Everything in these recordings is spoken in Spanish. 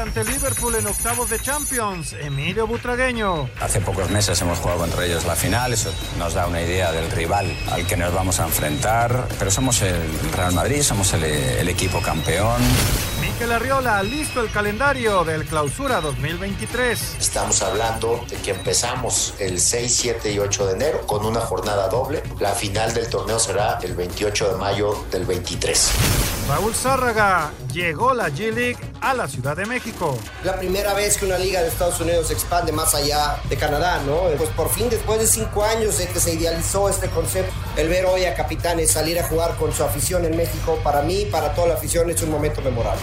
Ante Liverpool en octavos de Champions. Emilio Butragueño. Hace pocos meses hemos jugado contra ellos la final, eso nos da una idea del rival al que nos vamos a enfrentar, pero somos el Real Madrid, somos el equipo campeón. Mikel Arriola, listo el calendario del Clausura 2023. Estamos hablando de que empezamos el 6, 7 y 8 de enero con una jornada doble. La final del torneo será el 28 de mayo del 23. Raúl Zárraga, llegó la G-League a la Ciudad de México. La primera vez que una liga de Estados Unidos se expande más allá de Canadá, ¿no? Pues por fin, después de cinco años de que se idealizó este concepto, el ver hoy a capitanes salir a jugar con su afición en México, para mí, para toda la afición, es un momento memorable.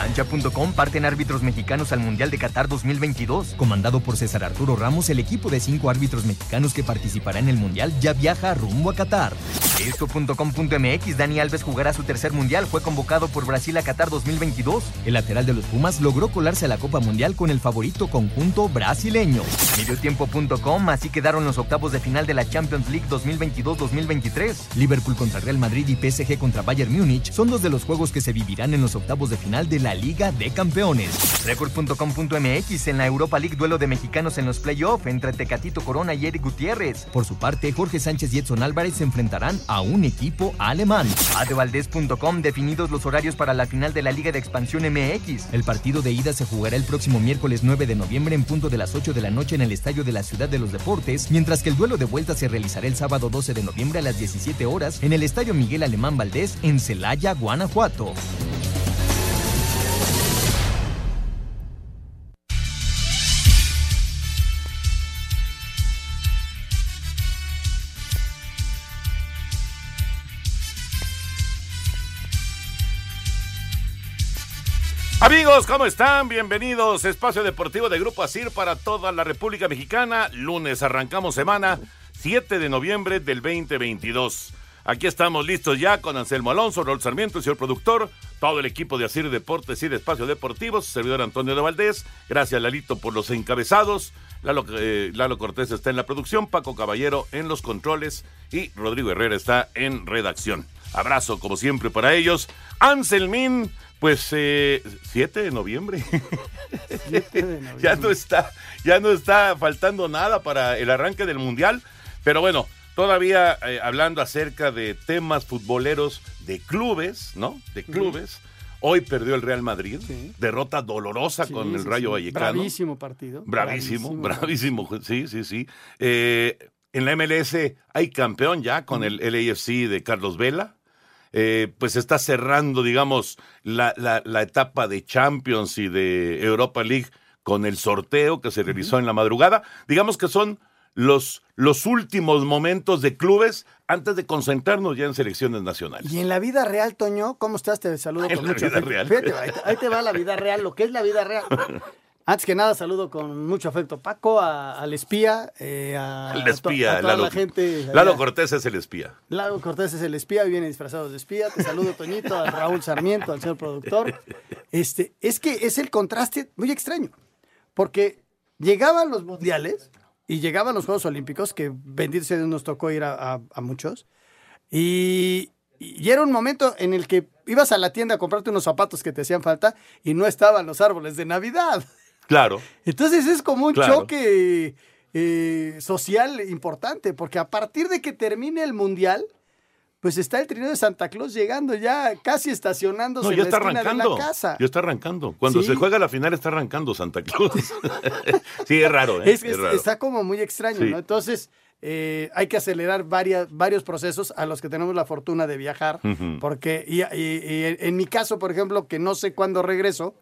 Cancha.com parten árbitros mexicanos al Mundial de Qatar 2022. Comandado por César Arturo Ramos, el equipo de cinco árbitros mexicanos que participará en el Mundial ya viaja rumbo a Qatar. Esto.com.mx, Dani Alves jugará su tercer Mundial, fue convocado por Brasil a Qatar 2022. El lateral de los Pumas logró colarse a la Copa Mundial con el favorito conjunto brasileño. Mediotiempo.com, así quedaron los octavos de final de la Champions League 2022-2023. Liverpool contra Real Madrid y PSG contra Bayern Múnich son dos de los juegos que se vivirán en los octavos de final de la Liga de Campeones. Record.com.mx, en la Europa League duelo de mexicanos en los playoffs entre Tecatito Corona y Eric Gutiérrez. Por su parte, Jorge Sánchez y Edson Álvarez se enfrentarán a un equipo alemán. Adevaldez.com, definidos los horarios para la final de la Liga de Expansión MX. El partido de ida se jugará el próximo miércoles 9 de noviembre en punto de las 8 de la noche en el Estadio de la Ciudad de los Deportes, mientras que el duelo de vuelta se realizará el sábado 12 de noviembre a las 17 horas en el Estadio Miguel Alemán Valdés en Celaya, Guanajuato. Amigos, ¿cómo están? Bienvenidos. Espacio Deportivo de Grupo Asir para toda la República Mexicana. Lunes arrancamos semana 7 de noviembre del 2022. Aquí estamos listos ya con Anselmo Alonso, Rol Sarmiento, el señor productor, todo el equipo de Asir Deportes y de Espacio Deportivo, servidor Antonio de Valdés. Gracias, Lalito, por los encabezados. Lalo, eh, Lalo Cortés está en la producción, Paco Caballero en los controles y Rodrigo Herrera está en redacción. Abrazo, como siempre, para ellos. Anselmín, pues eh, 7 de noviembre. 7 de noviembre. ya no está, ya no está faltando nada para el arranque del mundial. Pero bueno, todavía eh, hablando acerca de temas futboleros de clubes, ¿no? De clubes. Hoy perdió el Real Madrid, Sí. derrota dolorosa Sí, con el sí, Rayo. Vallecano. Bravísimo partido. Bravísimo, bravísimo, sí, sí, sí. Eh, en la MLS hay campeón ya con el LAFC de Carlos Vela. Eh, pues está cerrando, digamos, la, la- la etapa de Champions y de Europa League con el sorteo que se realizó en la madrugada. Digamos que son los, los últimos momentos de clubes antes de concentrarnos ya en selecciones nacionales. Y en la vida real, Toño, ¿cómo estás? Te saludo En con mucho vida real. Fíjate, ahí te va la vida real, lo que es la vida real. Antes que nada, saludo con mucho afecto a Paco, a- al espía, eh, a, El a to- espía, a toda Lalo, la gente. Lalo allá. Cortés es el espía. Lalo Cortés es el espía, viene disfrazado de espía. Te saludo, Toñito, a Raúl Sarmiento, al señor productor. Este, es que es el contraste muy extraño, porque llegaban los mundiales y llegaban los Juegos Olímpicos, que bendito sea Dios nos tocó ir a muchos, y y era un momento en el que ibas a la tienda a comprarte unos zapatos que te hacían falta y no estaban los árboles de Navidad. Claro. Entonces es como un Claro. choque eh, social importante, porque a partir de que termine el Mundial, pues está el trineo de Santa Claus llegando ya, casi estacionándose No, en ya la está esquina arrancando. de la casa. Ya está arrancando. Cuando Sí. se juega la final está arrancando Santa Claus. sí, es raro, ¿eh? Es que Es es- raro. está como muy extraño, Sí. ¿no? Entonces, eh, hay que acelerar varias, varios procesos a los que tenemos la fortuna de viajar, porque, y, y- y en mi caso, por ejemplo, que no sé cuándo regreso,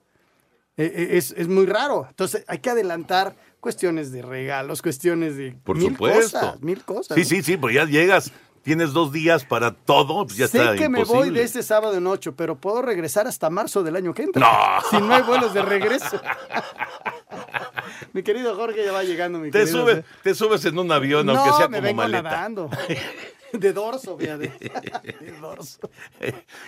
es, es muy raro. Entonces, hay que adelantar cuestiones de regalos, cuestiones de Por mil supuesto. cosas, mil cosas. Sí, ¿no? sí, sí, pues ya llegas, tienes dos días para todo, pues ya sé está que me voy de este sábado en ocho, pero puedo regresar hasta marzo del año que entra. No. Si no hay vuelos de regreso. mi querido Jorge ya va llegando, mi Te, querido. subes, te subes en un avión, aunque no, sea me como vengo maleta. nadando. De dorso, fíjate. De dorso.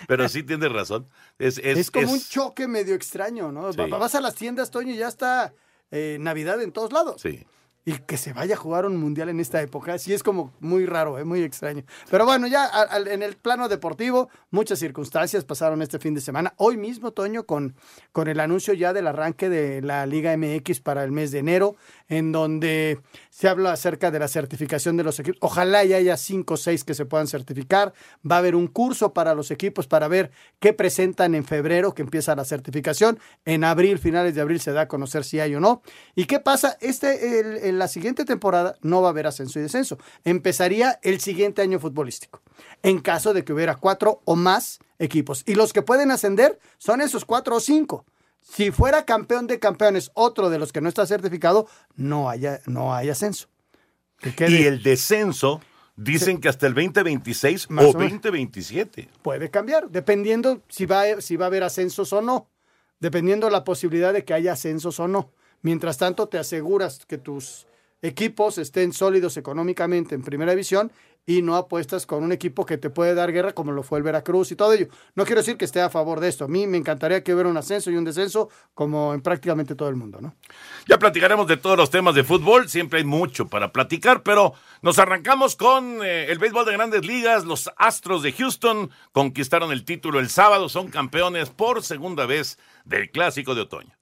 Pero sí tienes razón. Es, es, Es, como es- un choque medio extraño, ¿no? Sí. Vas a las tiendas, Toño, y ya está eh, Navidad en todos lados. Sí. Y que se vaya a jugar un mundial en esta época, sí es como muy raro, ¿eh? muy extraño. Pero bueno, ya a- en el plano deportivo, muchas circunstancias pasaron este fin de semana. Hoy mismo, Toño, con, con el anuncio ya del arranque de la Liga MX para el mes de enero, en donde se habla acerca de la certificación de los equipos. Ojalá ya haya cinco o seis que se puedan certificar. Va a haber un curso para los equipos para ver qué presentan en febrero, que empieza la certificación. En abril, finales de abril, se da a conocer si hay o no. ¿Y qué pasa? Este, el- en la siguiente temporada no va a haber ascenso y descenso. Empezaría el siguiente año futbolístico. En caso de que hubiera cuatro o más equipos. Y los que pueden ascender son esos cuatro o cinco. Si fuera campeón de campeones otro de los que no está certificado, no haya, no hay ascenso. Que Y el descenso, dicen que hasta el 2026 Más o o menos. 2027. puede cambiar, dependiendo si va, si va a haber ascensos o no, dependiendo la posibilidad de que haya ascensos o no. Mientras tanto, te aseguras que tus equipos estén sólidos económicamente en primera división y no apuestas con un equipo que te puede dar guerra como lo fue el Veracruz y todo ello. No quiero decir que esté a favor de esto. A mí me encantaría que hubiera un ascenso y un descenso como en prácticamente todo el mundo, ¿no? Ya platicaremos de todos los temas de fútbol, siempre hay mucho para platicar, pero nos arrancamos con eh, el béisbol de grandes ligas. Los Astros de Houston conquistaron el título el sábado, son campeones por segunda vez del Clásico de Otoño.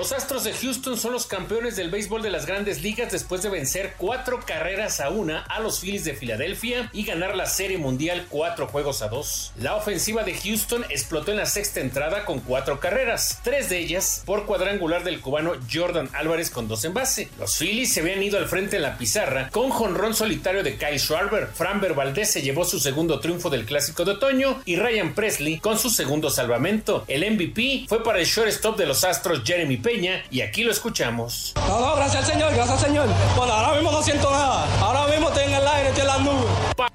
Los Astros de Houston son los campeones del béisbol de las grandes ligas después de vencer cuatro carreras a una a los Phillies de Filadelfia y ganar la Serie Mundial cuatro juegos a dos. La ofensiva de Houston explotó en la sexta entrada con cuatro carreras, tres de ellas por cuadrangular del cubano Jordan Álvarez con dos en base. Los Phillies se habían ido al frente en la pizarra con jonrón solitario de Kyle Schwarber. Framber Valdez se llevó su segundo triunfo del Clásico de Otoño y Ryan Presley con su segundo salvamento. El MVP fue para el shortstop de los Astros Jeremy Peña y aquí lo escuchamos. No, no, gracias al Señor, gracias al Señor. Bueno, ahora mismo no siento nada. Ahora mismo estoy en el aire, estoy en las nubes.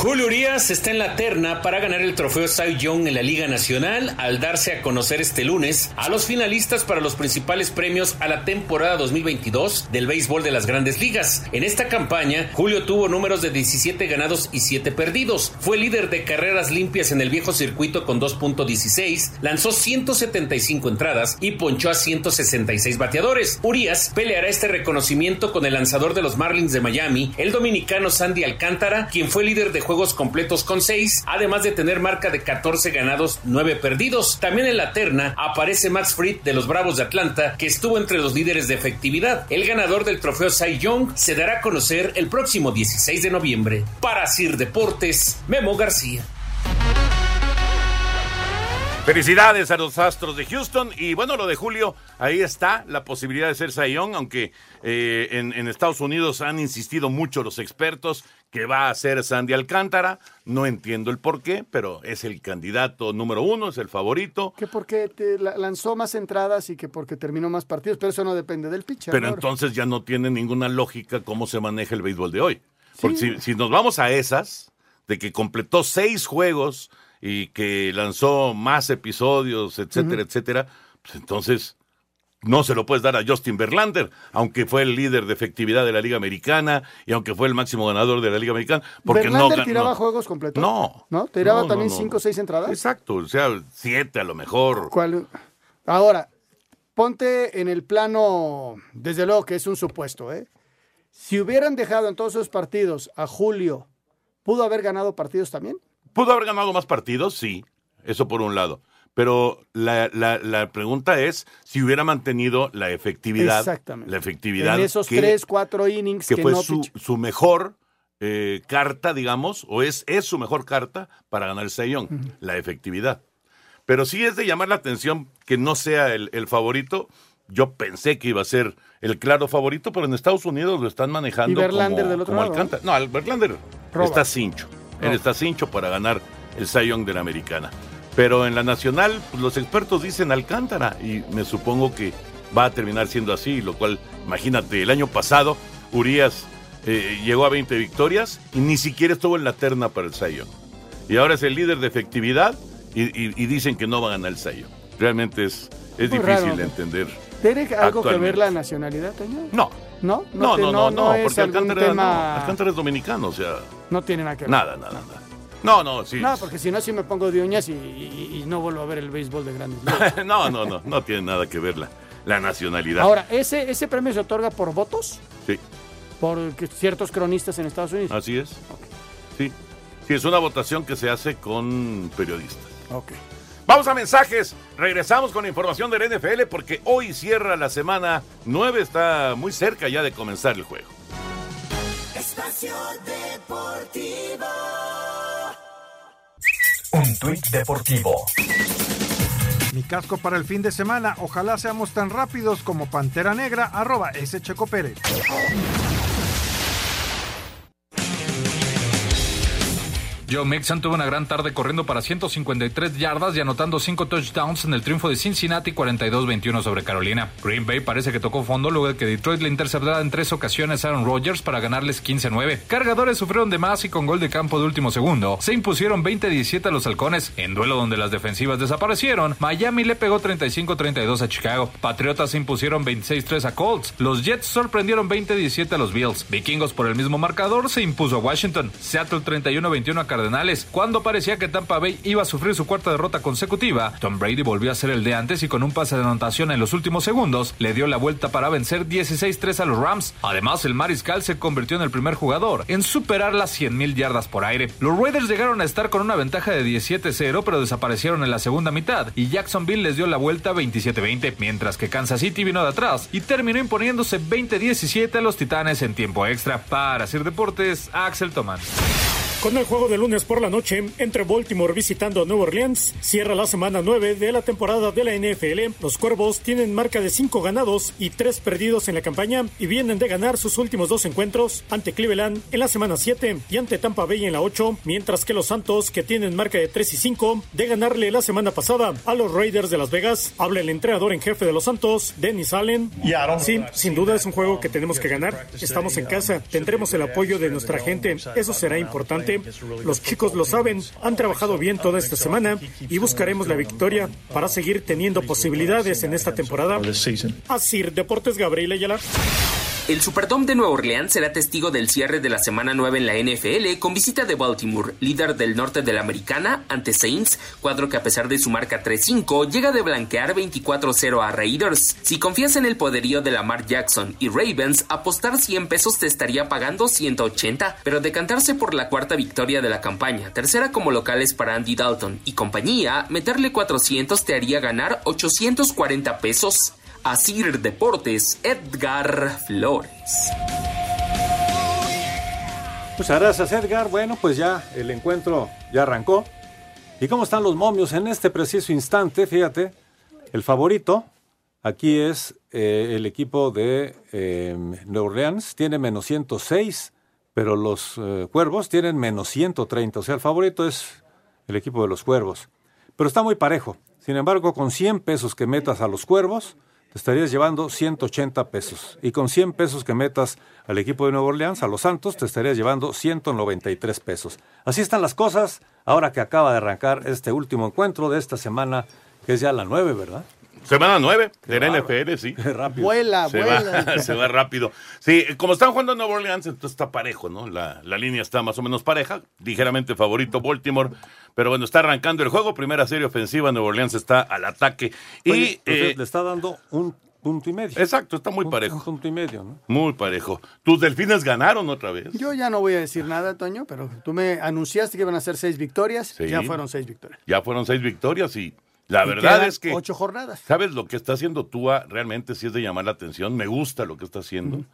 Julio Urias está en la terna para ganar el trofeo Cy Young en la Liga Nacional al darse a conocer este lunes a los finalistas para los principales premios a la temporada 2022 del béisbol de las grandes ligas. En esta campaña, Julio tuvo números de 17 ganados y 7 perdidos. Fue líder de carreras limpias en el viejo circuito con 2.16, lanzó 175 entradas y ponchó a 166 bateadores. Urias peleará este reconocimiento con el lanzador de los Marlins de Miami, el dominicano Sandy Alcántara, quien fue líder de juegos completos con 6, además de tener marca de 14 ganados, 9 perdidos. También en la terna aparece Max Fried de los Bravos de Atlanta, que estuvo entre los líderes de efectividad. El ganador del trofeo Cy Young se dará a conocer el próximo 16 de noviembre. Para Sir Deportes, Memo García. Felicidades a los Astros de Houston. Y bueno, lo de Julio, ahí está la posibilidad de ser Sayón, aunque eh, en, en Estados Unidos han insistido mucho los expertos que va a ser Sandy Alcántara. No entiendo el por qué, pero es el candidato número uno, es el favorito. Que porque te la- lanzó más entradas y que porque terminó más partidos, pero eso no depende del pitcher. Pero entonces ya no tiene ninguna lógica cómo se maneja el béisbol de hoy. Porque si, si nos vamos a esas, de que completó seis juegos y que lanzó más episodios, etcétera, etcétera, pues entonces no se lo puedes dar a Justin Verlander, aunque fue el líder de efectividad de la Liga Americana y aunque fue el máximo ganador de la Liga Americana, porque no Verlander ga- tiraba no. juegos completos. No. ¿No? Tiraba No, no, también no, cinco o seis entradas. Exacto, o sea, siete a lo mejor. ¿Cuál? Ahora, ponte en el plano, desde luego que es un supuesto, ¿eh? Si hubieran dejado en todos esos partidos a Julio, ¿pudo haber ganado partidos también? ¿Pudo haber ganado más partidos? Sí, eso por un lado. Pero la, la, la pregunta es si hubiera mantenido la efectividad. Exactamente. La efectividad. En esos que- tres, cuatro innings que que, fue no su, su mejor eh, carta, digamos, o es, es su mejor carta para ganar el Young, la efectividad. Pero sí es de llamar la atención que no sea el, el favorito. Yo pensé que iba a ser el claro favorito, pero en Estados Unidos lo están manejando Y como, del otro como lado, Alcántara. No, Verlander está cincho. Él está cincho para ganar el Young de la americana. Pero en la nacional, pues, los expertos dicen Alcántara y me supongo que va a terminar siendo así, lo cual, imagínate, el año pasado Urias eh, llegó a 20 victorias y ni siquiera estuvo en la terna para el Young. Y ahora es el líder de efectividad y, y- y dicen que no va a ganar el Young. Realmente es, es Muy difícil raro. de entender. ¿Tiene algo que ver la nacionalidad? No. ¿No? No, te- no, no, no, es porque Alcántara, no, tema... Alcántara es dominicano, o sea, No tiene nada que ver. nada, nada, nada. No, no, sí. No, porque si no, sí me pongo de uñas y, y- y no vuelvo a ver el béisbol de grandes no, no, no, no tiene nada que ver la, la nacionalidad. Ahora, ¿ese, ¿ese premio se otorga por votos? Sí, Por ciertos cronistas en Estados Unidos. así es. Sí. Sí, es una votación que se hace con periodistas. Ok. Vamos a mensajes. Regresamos con información del NFL porque hoy cierra la semana 9. Está muy cerca ya de comenzar el juego. Espacio Deportivo. Un tuit deportivo. Mi casco para el fin de semana. Ojalá seamos tan rápidos como Pantera Negra, arroba ese Checo Pérez. Joe Mixon tuvo una gran tarde corriendo para 153 yardas y anotando 5 touchdowns en el triunfo de Cincinnati 42-21 sobre Carolina. Green Bay parece que tocó fondo luego de que Detroit le interceptara en tres ocasiones a Aaron Rodgers para ganarles 15-9. Cargadores sufrieron de más y con gol de campo de último segundo se impusieron 20-17 a los halcones. En duelo donde las defensivas desaparecieron, Miami le pegó 35-32 a Chicago. Patriotas se impusieron 26-3 a Colts. Los Jets sorprendieron 20-17 a los Bills. Vikingos por el mismo marcador se impuso a Washington. Seattle 31-21 a Cuando parecía que Tampa Bay iba a sufrir su cuarta derrota consecutiva, Tom Brady volvió a ser el de antes y con un pase de anotación en los últimos segundos le dio la vuelta para vencer 16-3 a los Rams. Además, el mariscal se convirtió en el primer jugador en superar las 100.000 yardas por aire. Los Raiders llegaron a estar con una ventaja de 17-0, pero desaparecieron en la segunda mitad y Jacksonville les dio la vuelta 27-20, mientras que Kansas City vino de atrás y terminó imponiéndose 20-17 a los Titanes en tiempo extra. Para Sir Deportes, Axel Tomás. Con el juego de lunes por la noche entre Baltimore visitando a Nueva Orleans, cierra la semana 9 de la temporada de la NFL. Los Cuervos tienen marca de 5 ganados y 3 perdidos en la campaña y vienen de ganar sus últimos dos encuentros ante Cleveland en la semana 7 y ante Tampa Bay en la 8, mientras que los Santos, que tienen marca de 3 y 5, de ganarle la semana pasada a los Raiders de Las Vegas. Habla el entrenador en jefe de los Santos, Dennis Allen. Sí, sin duda es un juego que tenemos que ganar. Estamos en casa, tendremos el apoyo de nuestra gente. Eso será importante. Los chicos lo saben, han trabajado bien toda esta semana y buscaremos la victoria para seguir teniendo posibilidades en esta temporada. Así, Deportes Gabriel Ayala. El Superdome de Nueva Orleans será testigo del cierre de la semana 9 en la NFL con visita de Baltimore, líder del norte de la americana, ante Saints, cuadro que a pesar de su marca 3-5 llega de blanquear 24-0 a Raiders. Si confías en el poderío de Lamar Jackson y Ravens, apostar 100 pesos te estaría pagando 180, pero decantarse por la cuarta victoria de la campaña, tercera como locales para Andy Dalton y compañía, meterle 400 te haría ganar 840 pesos. Asir Deportes, Edgar Flores. Muchas gracias, Edgar. Bueno, pues ya el encuentro ya arrancó. ¿Y cómo están los momios en este preciso instante? Fíjate, el favorito aquí es eh, el equipo de eh, New Orleans, tiene menos 106, pero los eh, Cuervos tienen menos 130. O sea, el favorito es el equipo de los Cuervos. Pero está muy parejo. Sin embargo, con 100 pesos que metas a los Cuervos, te estarías llevando 180 pesos. Y con 100 pesos que metas al equipo de Nueva Orleans, a los Santos, te estarías llevando 193 pesos. Así están las cosas ahora que acaba de arrancar este último encuentro de esta semana, que es ya la 9, ¿verdad? Semana 9 de la NFL, sí. rápido. Vuela, se vuela. Va, se va rápido. Sí, como están jugando en Nueva Orleans, entonces está parejo, ¿no? La, la línea está más o menos pareja. Ligeramente favorito Baltimore. Pero bueno, está arrancando el juego. Primera serie ofensiva. Nueva Orleans está al ataque. Y Oye, pues, eh, le está dando un punto y medio. Exacto, está muy Un- parejo. Un punto y medio, ¿no? Muy parejo. Tus delfines ganaron otra vez. Yo ya no voy a decir nada, Toño, pero tú me anunciaste que iban a ser seis victorias. Sí. Ya fueron seis victorias. Ya fueron seis victorias y la verdad es que. Ocho jornadas. ¿Sabes lo que está haciendo Tua? Realmente sí es de llamar la atención. Me gusta lo que está haciendo.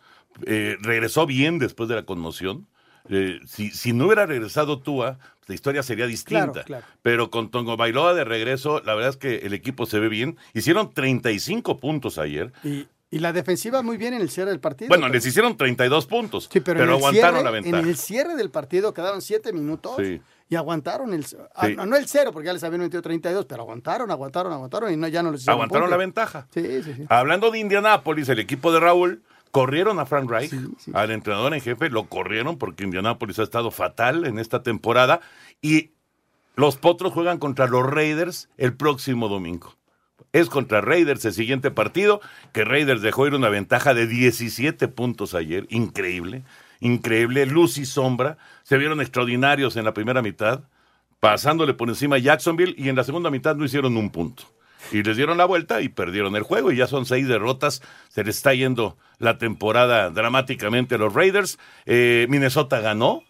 Eh, regresó bien después de la conmoción. Eh, si, si no hubiera regresado Tua, la historia sería distinta. Claro, claro. Pero con Tongo Bailoa de regreso, la verdad es que el equipo se ve bien. Hicieron 35 puntos ayer. Y, y la defensiva muy bien en el cierre del partido. Bueno, les hicieron 32 puntos, Sí, pero, pero, aguantaron cierre- la ventaja. En el cierre del partido quedaron siete minutos Sí. y aguantaron el. ah, Sí. no el cero, porque ya les habían metido 32, pero aguantaron, aguantaron, aguantaron y no, ya no les hicieron Aguantaron la ventaja. Sí, sí, sí. Hablando de Indianápolis, el equipo de Raúl corrieron a Frank Reich, al entrenador en jefe, lo corrieron porque Indianápolis ha estado fatal en esta temporada y los Potros juegan contra los Raiders el próximo domingo. Es contra Raiders el siguiente partido, que Raiders dejó ir una ventaja de 17 puntos ayer, increíble, increíble, luz y sombra, se vieron extraordinarios en la primera mitad, pasándole por encima a Jacksonville y en la segunda mitad no hicieron un punto. Y les dieron la vuelta y perdieron el juego y ya son seis derrotas. Se les está yendo la temporada dramáticamente a los Raiders. Eh, Minnesota ganó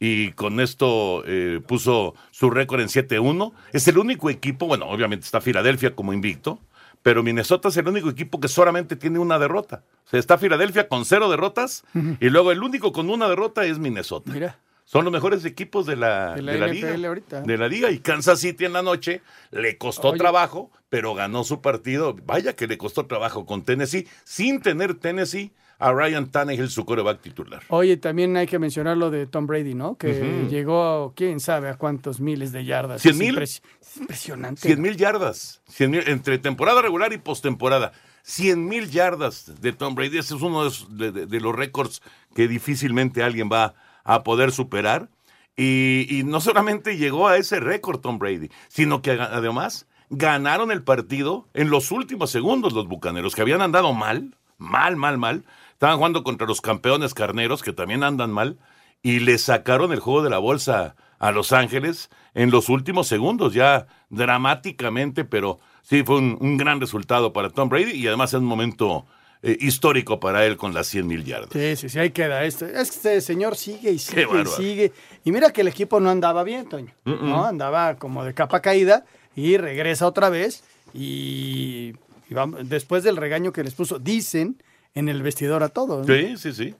y con esto eh, puso su récord en 7-1. Es el único equipo, bueno, obviamente está Filadelfia como invicto, pero Minnesota es el único equipo que solamente tiene una derrota. O sea, está Filadelfia con cero derrotas y luego el único con una derrota es Minnesota. Mira. Son los mejores equipos de la, De la de la liga. ahorita. De la liga. Y Kansas City en la noche le costó Oye. trabajo, pero ganó su partido. Vaya que le costó trabajo con Tennessee, sin tener Tennessee a Ryan Tannehill, su coreback titular. Oye, también hay que mencionar lo de Tom Brady, ¿no? Que Ujú. llegó, quién sabe a cuántos miles de yardas. ¿Cien mil? es impresionante. 100 mil yardas. 100 mil, entre temporada regular y postemporada. 100 mil yardas de Tom Brady. Ese es uno de, esos- de- de- de los récords que difícilmente alguien va a poder superar. Y, y no solamente llegó a ese récord Tom Brady, sino que además ganaron el partido en los últimos segundos los Bucaneros, que habían andado mal, mal, mal, mal. Estaban jugando contra los campeones carneros, que también andan mal, y le sacaron el juego de la bolsa a Los Ángeles en los últimos segundos, ya dramáticamente, pero sí fue un, un gran resultado para Tom Brady y además es un momento eh, histórico para él con las 100 mil yardas. Sí, sí, sí, ahí queda esto. Es que este señor sigue y sigue y sigue. Y mira que el equipo no andaba bien, Toño. ¿no? Andaba como de capa caída y regresa otra vez. Y, y vamos- después del regaño que les puso, dicen en el vestidor a todos. ¿no? Sí, sí, sí.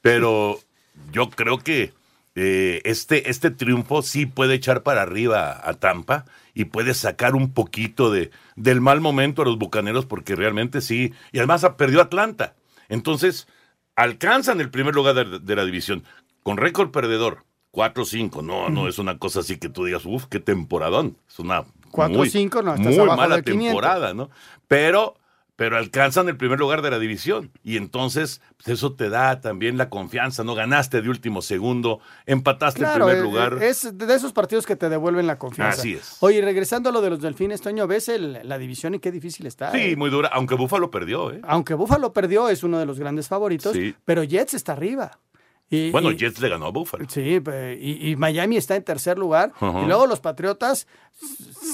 Pero yo creo que eh, este, este triunfo sí puede echar para arriba a Tampa y puede sacar un poquito de, del mal momento a los Bucaneros porque realmente sí. Y además ah, perdió Atlanta. Entonces, alcanzan el primer lugar de, de la división con récord perdedor. 4-5, no, no es una cosa así que tú digas, uff, qué temporadón. Es una 4-5, no, estás muy abajo mala de 500. temporada, ¿no? Pero, pero alcanzan el primer lugar de la división. Y entonces, pues eso te da también la confianza, ¿no? Ganaste de último segundo, empataste Claro, el primer eh, lugar. es de esos partidos que te devuelven la confianza. Así es. Oye, regresando a lo de los delfines, Toño, ¿ves el- la división y qué difícil está? Sí, eh? muy dura, aunque Búfalo perdió, ¿eh? Aunque Buffalo perdió, es uno de los grandes favoritos, Sí. pero Jets está arriba. Y, Bueno, y- Jets le ganó a Búfalo. Sí, y, y Miami está en tercer lugar. Y luego los Patriotas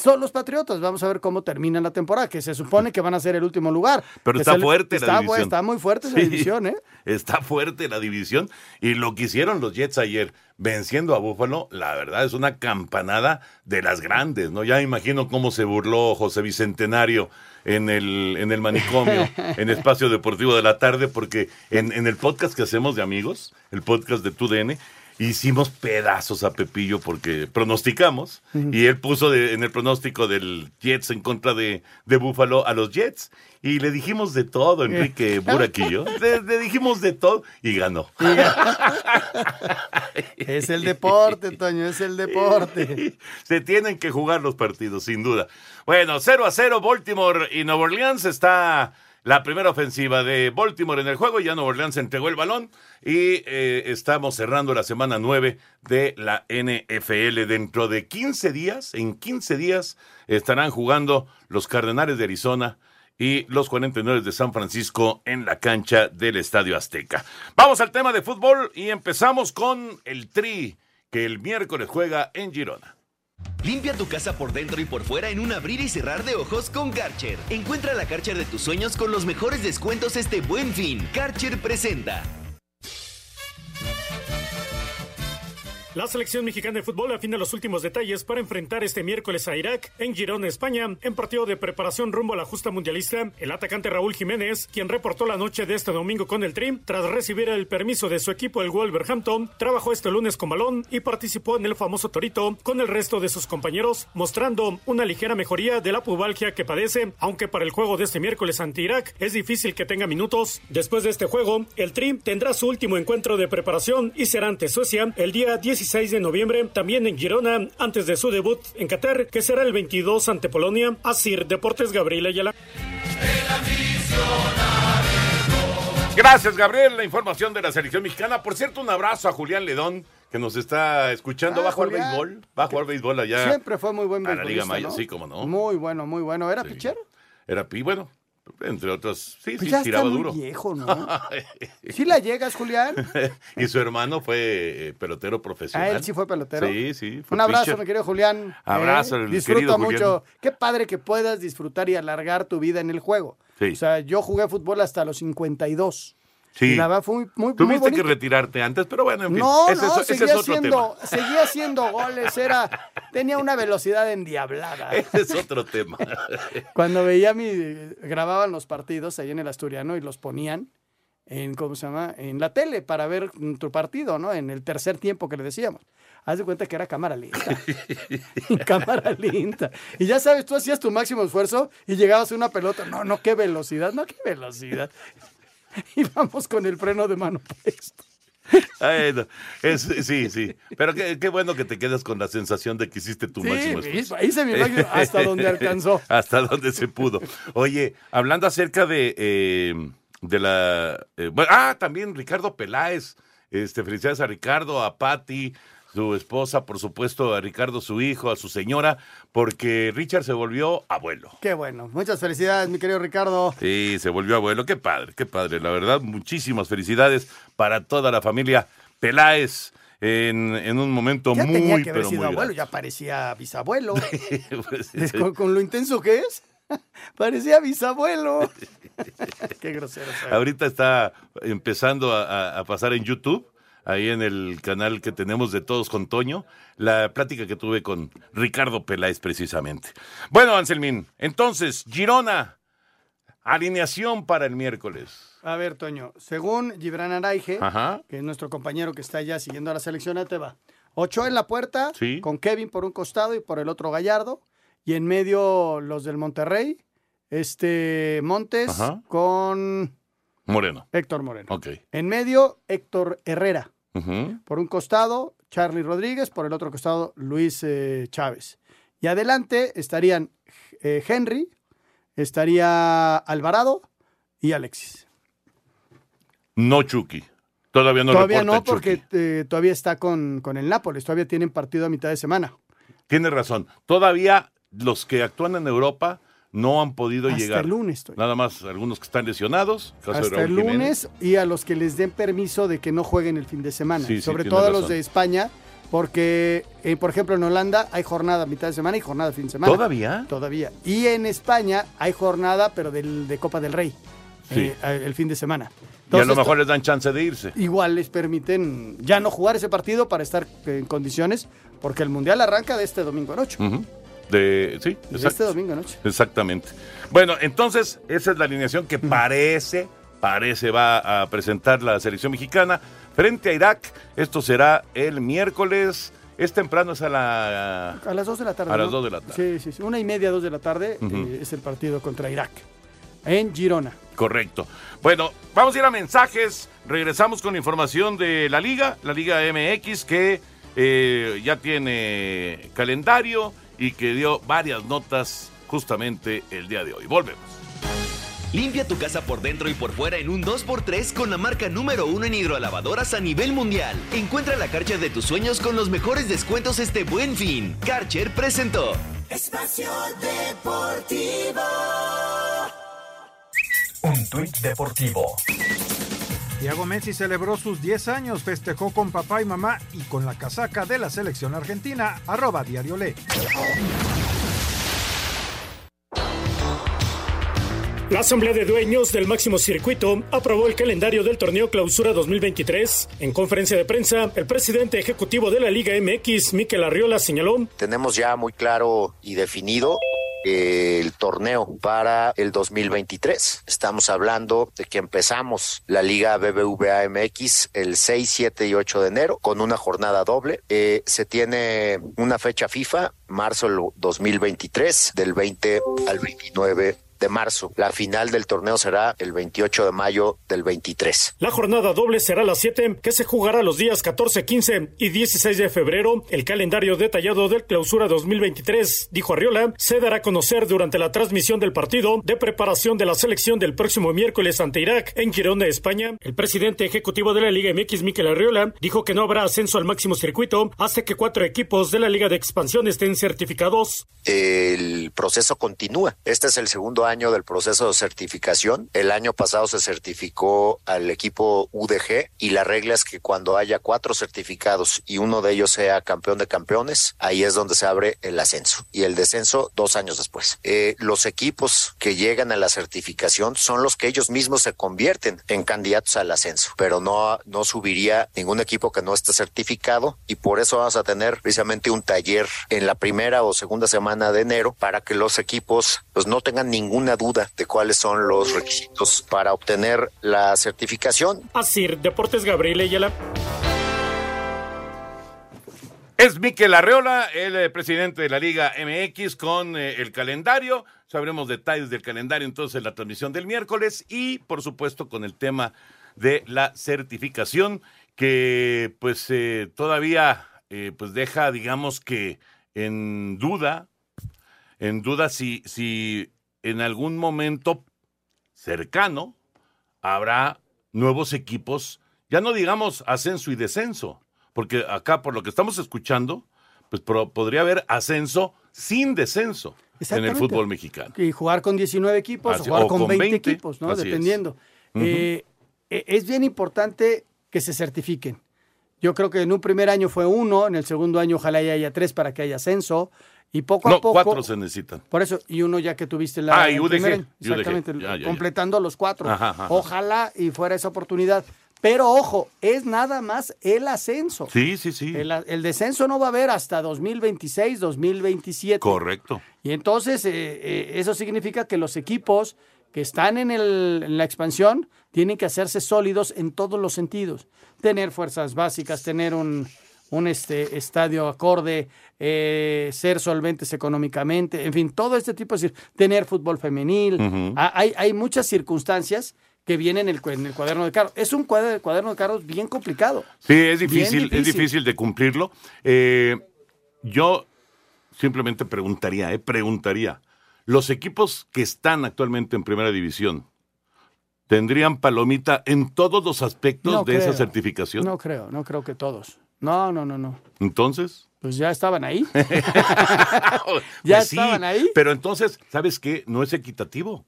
son los Patriotas. Vamos a ver cómo termina la temporada, que se supone que van a ser el último lugar. Pero está el- fuerte está, la división. Está muy fuerte esa Sí, división, ¿eh? Está fuerte la división. Y lo que hicieron los Jets ayer, venciendo a Búfalo, la verdad es una campanada de las grandes, ¿no? Ya imagino cómo se burló José Bicentenario en el, en el manicomio, en Espacio Deportivo de la Tarde, porque en, en el podcast que hacemos de amigos, el podcast de TUDN, hicimos pedazos a Pepillo porque pronosticamos y él puso de- en el pronóstico del Jets en contra de, de Búfalo a los Jets y le dijimos de todo, Enrique yo, le, le dijimos de todo y ganó. Es el deporte, Toño, es el deporte. Se tienen que jugar los partidos, sin duda. Bueno, 0 a 0, Baltimore y Nueva Orleans. Está la primera ofensiva de Baltimore en el juego. Ya Nueva Orleans entregó el balón. Y eh, estamos cerrando la semana 9 de la NFL. Dentro de 15 días, en 15 días, estarán jugando los Cardenales de Arizona y los 49 de San Francisco en la cancha del Estadio Azteca. Vamos al tema de fútbol y empezamos con el Tri, que el miércoles juega en Girona. Limpia tu casa por dentro y por fuera en un abrir y cerrar de ojos con Karcher. Encuentra la Karcher de tus sueños con los mejores descuentos este buen fin. Karcher presenta. La selección mexicana de fútbol afina los últimos detalles para enfrentar este miércoles a Irak en Girona, España, en partido de preparación rumbo a la justa mundialista. El atacante Raúl Jiménez, quien reportó la noche de este domingo con el Trim, tras recibir el permiso de su equipo, el Wolverhampton, trabajó este lunes con balón y participó en el famoso Torito con el resto de sus compañeros, mostrando una ligera mejoría de la pubalgia que padece, aunque para el juego de este miércoles ante Irak es difícil que tenga minutos. Después de este juego, el Trim tendrá su último encuentro de preparación y será ante Suecia el día 16 de noviembre, también en Girona, antes de su debut en Qatar, que será el 22 ante Polonia. Asir Deportes Gabriel Ayala. Gracias, Gabriel. La información de la selección mexicana. Por cierto, un abrazo a Julián Ledón, que nos está escuchando. Ah, bajo al Julián. béisbol. Bajo al béisbol allá. Siempre fue muy buen A la Liga Maya, ¿no? sí, como no. Muy bueno, muy bueno. ¿Era pitcher? Era pi, bueno, entre otros. Sí, Pues sí, ya está tiraba muy duro. viejo, ¿no? ¿Sí la llegas, Julián? y su hermano fue eh, pelotero Ah, profesional. él sí fue pelotero. Sí, sí. Un abrazo, pitcher. mi querido Julián. Abrazo, Eh, Disfruta mucho. Julián. Qué padre que puedas disfrutar y alargar tu vida en el juego. Sí. O sea, yo jugué fútbol hasta los 52. Sí. Y la verdad fue muy, muy, muy Tuviste que retirarte antes, pero bueno, en fin. No, ese, no, es, ese seguía es otro haciendo, tema. seguía haciendo goles, era, tenía una velocidad endiablada. Ese es otro tema. Cuando veía mi, grababan los partidos ahí en el Asturiano y los ponían en, ¿cómo se llama? En la tele para ver tu partido, ¿no? En el tercer tiempo que le decíamos. Haz de cuenta que era cámara lenta. cámara lenta. Y ya sabes, tú hacías tu máximo esfuerzo y llegabas a una pelota. No, no, qué velocidad, no, qué velocidad. Y vamos con el freno de mano puesto. Ay, no, es- sí, sí. Pero qué, qué bueno que te quedas con la sensación de que hiciste tu Sí, máximo esfuerzo. hice mi máximo hasta donde alcanzó. hasta donde se pudo. Oye, hablando acerca de, eh, de la... eh, bueno, ah, también Ricardo Peláez. Este, felicidades a Ricardo, a Patti, su esposa, por supuesto, a Ricardo, su hijo, a su señora, porque Richard se volvió abuelo. Qué bueno. Muchas felicidades, mi querido Ricardo. Sí, se volvió abuelo. Qué padre, qué padre. La verdad, muchísimas felicidades para toda la familia Peláez en, en un momento Ya muy, tenía que haber pero sido muy abuelo, ya parecía bisabuelo. Pues, sí, con, con lo intenso que es, parecía bisabuelo. Qué grosero. Ahorita está empezando a pasar en YouTube, ahí en el canal que tenemos de Todos con Toño, la plática que tuve con Ricardo Peláez precisamente. Bueno, Anselmín, entonces, Girona, alineación para el miércoles. A ver, Toño, según Gibran Araige, Ajá. que es nuestro compañero que está ya siguiendo a la selección, te va. Ocho en la puerta, Sí. con Kevin por un costado y por el otro Gallardo. Y en medio los del Monterrey, este Montes Ajá. con Moreno. Héctor Moreno. Ok. En medio, Héctor Herrera. Por un costado, Charlie Rodríguez, por el otro costado, Luis eh, Chávez. Y adelante estarían eh, Henry, estaría Alvarado y Alexis. No Chucky. Todavía no todavía no, porque eh, todavía está con, con el Nápoles, todavía tienen partido a mitad de semana. Tiene razón. Todavía los que actúan en Europa no han podido Hasta llegar. el lunes. Nada más algunos que están lesionados. caso de Hasta el Jiménez. lunes y a los que les den permiso de que no jueguen el fin de semana, Sí, sobre todo a los de España, porque, eh, por ejemplo, en Holanda hay jornada a mitad de semana y jornada fin de semana. ¿Todavía? Todavía. Y en España hay jornada, pero del, de Copa del Rey, Sí. eh, el fin de semana. y a lo Entonces, mejor les dan chance de irse. Igual les permiten ya no jugar ese partido para estar en condiciones, porque el Mundial arranca de este domingo noche. Ujú. De, sí, exacto. este domingo noche. Exactamente. Bueno, entonces, esa es la alineación que parece, parece va a presentar la selección mexicana frente a Irak. Esto será el miércoles. Es temprano, es a la... A las 2 de la tarde. A las ¿no? 2 de la tarde. Sí, sí, sí. Una y media, dos de la tarde eh, es el partido contra Irak. En Girona. Correcto. Bueno, vamos a ir a mensajes. Regresamos con información de la Liga, la Liga MX, que eh, ya tiene calendario y que dio varias notas justamente el día de hoy. Volvemos. Limpia tu casa por dentro y por fuera en un 2x3 con la marca número uno en hidrolavadoras a nivel mundial. Encuentra la Karcher de tus sueños con los mejores descuentos este buen fin. Karcher presentó. Espacio Deportivo. Un tuit deportivo. Santiago Messi celebró sus 10 años, festejó con papá y mamá y con la casaca de la selección argentina, arroba diario Le. La Asamblea de Dueños del Máximo Circuito aprobó el calendario del torneo Clausura 2023. En conferencia de prensa, el presidente ejecutivo de la Liga MX, Miquel Arriola, señaló: Tenemos ya muy claro y definido el torneo para el 2023. Estamos hablando de que empezamos la Liga BBVA MX el 6, 7 y 8 de enero con una jornada doble. Eh, se tiene una fecha FIFA, marzo 2023, del 20 al 29 de marzo. La final del torneo será el 28 de mayo del 23. La jornada doble será a las 7, que se jugará los días 14, 15 y 16 de febrero. El calendario detallado del clausura 2023, dijo Arriola, se dará a conocer durante la transmisión del partido de preparación de la selección del próximo miércoles ante Irak en Girona, España. El presidente ejecutivo de la Liga MX, Miquel Arriola, dijo que no habrá ascenso al máximo circuito hasta que cuatro equipos de la Liga de Expansión estén certificados. El proceso continúa. Este es el segundo año del proceso de certificación. El año pasado se certificó al equipo UDG y la regla es que cuando haya cuatro certificados y uno de ellos sea campeón de campeones, ahí es donde se abre el ascenso y el descenso dos años después. Eh, los equipos que llegan a la certificación son los que ellos mismos se convierten en candidatos al ascenso, pero no, no subiría ningún equipo que no esté certificado y por eso vamos a tener precisamente un taller en la primera o segunda semana de enero para que los equipos pues no tengan ninguna duda de cuáles son los requisitos para obtener la certificación. Así, Deportes Gabriel Ayala. Es Miquel Arreola, el eh, presidente de la Liga MX, con eh, el calendario. Sabremos detalles del calendario entonces en la transmisión del miércoles y, por supuesto, con el tema de la certificación que, pues, eh, todavía, pues, deja, digamos que en duda, en duda si, si en algún momento cercano habrá nuevos equipos, ya no digamos ascenso y descenso, porque acá por lo que estamos escuchando, pues podría haber ascenso sin descenso en el fútbol mexicano. Y jugar con 19 equipos o jugar con, 20, equipos, ¿no? Dependiendo. Eh, e, es bien importante que se certifiquen. Yo creo que en un primer año fue uno, en el segundo año ojalá haya tres para que haya ascenso. Y poco a poco. cuatro se necesitan. Por eso, y uno ya que tuviste la. Ah, y UDG. exactamente, completando los cuatro. Ojalá y fuera esa oportunidad. Pero ojo, es nada más el ascenso. Sí, sí, sí. El, descenso no va a haber hasta 2026, 2027. Correcto. Y entonces, eh, eh, eso significa que los equipos que están en, el, en la expansión tienen que hacerse sólidos en todos los sentidos. Tener fuerzas básicas, tener un, un este, estadio acorde, eh, ser solventes económicamente, en fin, todo este tipo de tener fútbol femenil. Hay, hay muchas circunstancias que vienen en el, en el cuaderno de carros. Es un cuaderno, cuaderno de carros bien complicado. Sí, es difícil, es difícil de cumplirlo. Eh, yo simplemente preguntaría, eh, preguntaría, los equipos que están actualmente en primera división, ¿tendrían palomita en todos los aspectos de esa certificación? No creo, no creo que todos. No, no, no, no. Entonces. Pues ya estaban ahí. ya pues estaban ahí. Pero entonces, ¿sabes qué? No es equitativo.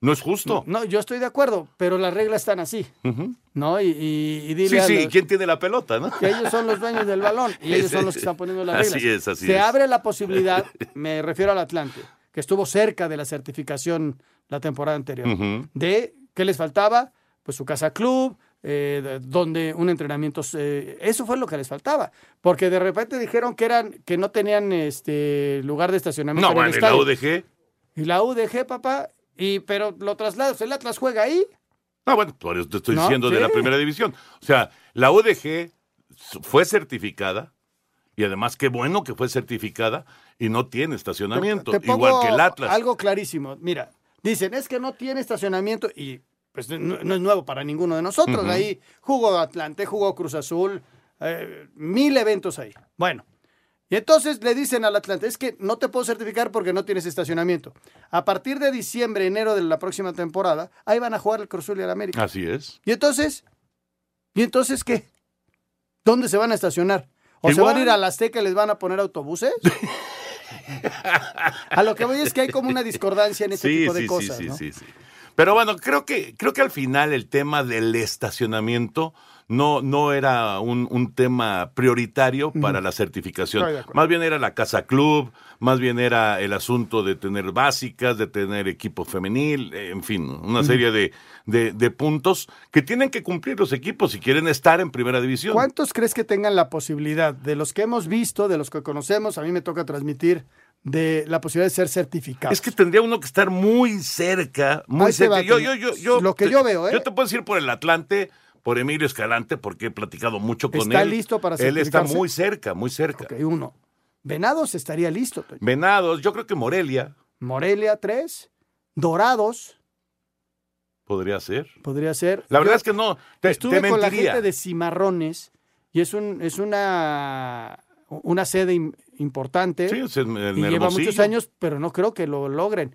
No es justo. No, yo estoy de acuerdo, pero las reglas están así. ¿No? Y, y, Sí, sí, ¿quién tiene la pelota, no? Que ellos son los dueños del balón y ellos son los que están poniendo las reglas. Así es, así Se abre la posibilidad, me refiero al Atlante, que estuvo cerca de la certificación la temporada anterior, de ¿qué les faltaba? Pues su casa club, eh, donde un entrenamiento, eso fue lo que les faltaba, porque de repente dijeron que eran que no tenían este lugar de estacionamiento. No, en la UDG. Y la UDG, papá, y pero lo trasladas, el Atlas juega ahí. No, bueno, por eso te estoy diciendo de la primera división. O sea, la UDG fue certificada y además qué bueno que fue certificada y no tiene estacionamiento, igual que el Atlas. Algo clarísimo. Mira, dicen, es que no tiene estacionamiento y pues no, es nuevo para ninguno de nosotros. Ahí jugó Atlante, jugó Cruz Azul, eh, mil eventos ahí. Bueno, y entonces le dicen al Atlante, es que no te puedo certificar porque no tienes estacionamiento. A partir de diciembre, enero de la próxima temporada, ahí van a jugar el Cruz Azul y el América. Así es. Y entonces, ¿y entonces qué? ¿Dónde se van a estacionar? ¿O se van a ir a la Azteca y les van a poner autobuses? a lo que voy es que hay como una discordancia en este tipo de cosas. Sí, sí, sí. Pero bueno, creo que, creo que al final el tema del estacionamiento no, no era un, un tema prioritario para la certificación. Más bien era la casa club, más bien era el asunto de tener básicas, de tener equipo femenil, en fin, una serie de, de, de puntos que tienen que cumplir los equipos si quieren estar en primera división. ¿Cuántos crees que tengan la posibilidad? De los que hemos visto, de los que conocemos, a mí me toca transmitir de la posibilidad de ser certificados. Es que tendría uno que estar muy cerca, muy cerca. Yo, Toño. yo, yo, yo, Lo que te- yo veo, ¿eh? Yo te puedo decir por el Atlante, por Emilio Escalante, porque he platicado mucho con ¿Está él. listo para Él está muy cerca, muy cerca. Ok, uno. Venados estaría listo. Toño. Venados, yo creo que Morelia Morelia, tres. Dorados, podría ser. podría ser. La verdad Yo es que no, te, Estuve te con la gente de Cimarrones y es, un, es una, una sede importante. Sí, es en y lleva muchos años, pero no creo que lo logren.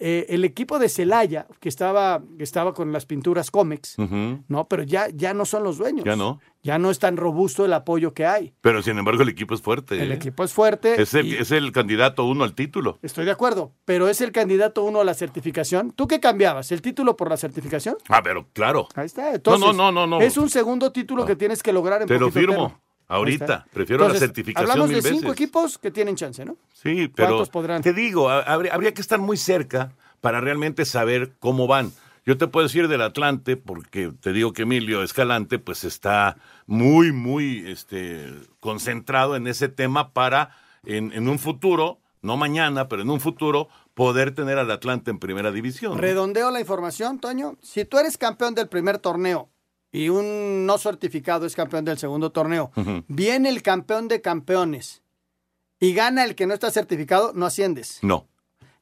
Eh, el equipo de Celaya, que estaba, que estaba con las pinturas Ujú, no, pero ya, ya no son los dueños. Ya no. Ya no es tan robusto el apoyo que hay. Pero sin embargo el equipo es fuerte. El ¿eh? equipo es fuerte. es, el, y- es el candidato uno al título. Estoy de acuerdo, pero es el candidato uno a la certificación. ¿Tú qué cambiabas? ¿El título por la certificación? Ah, pero claro. Ahí está. Entonces, no, no, no, no. Es un segundo título que tienes que lograr en Te lo firmo. Ahorita. Prefiero la certificación Hablamos mil de cinco veces. equipos que tienen chance, ¿no? Sí, pero ¿Cuántos podrán? te digo, ha- habría, habría que estar muy cerca para realmente saber cómo van. Yo te puedo decir del Atlante, porque te digo que Emilio Escalante, pues está muy, muy este, concentrado en ese tema para en, en un futuro, no mañana, pero en un futuro, poder tener al Atlante en primera división. ¿no? Redondeo la información, Toño. Si tú eres campeón del primer torneo y un no certificado es campeón del segundo torneo, viene el campeón de campeones y gana el que no está certificado, no asciendes. No,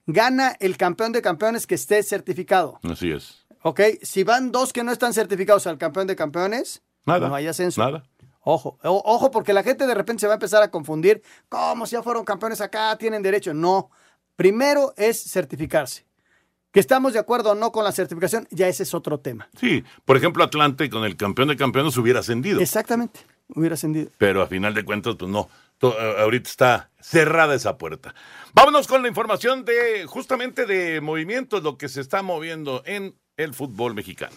Gana el campeón de campeones que esté certificado. así es. ¿Ok? Si van dos que no están certificados al campeón de campeones, Nada. no hay ascenso. Nada. Ojo, o- ojo, porque la gente de repente se va a empezar a confundir. ¿Cómo si ya fueron campeones acá? ¿Tienen derecho? No. Primero es certificarse. Que estamos de acuerdo o no con la certificación, ya ese es otro tema. Sí, por ejemplo, Atlante con el campeón de campeones hubiera ascendido. Exactamente. Hubiera ascendido. pero a final de cuentas, pues no. A- ahorita está cerrada esa puerta. Vámonos con la información de justamente de movimientos, lo que se está moviendo en el fútbol mexicano.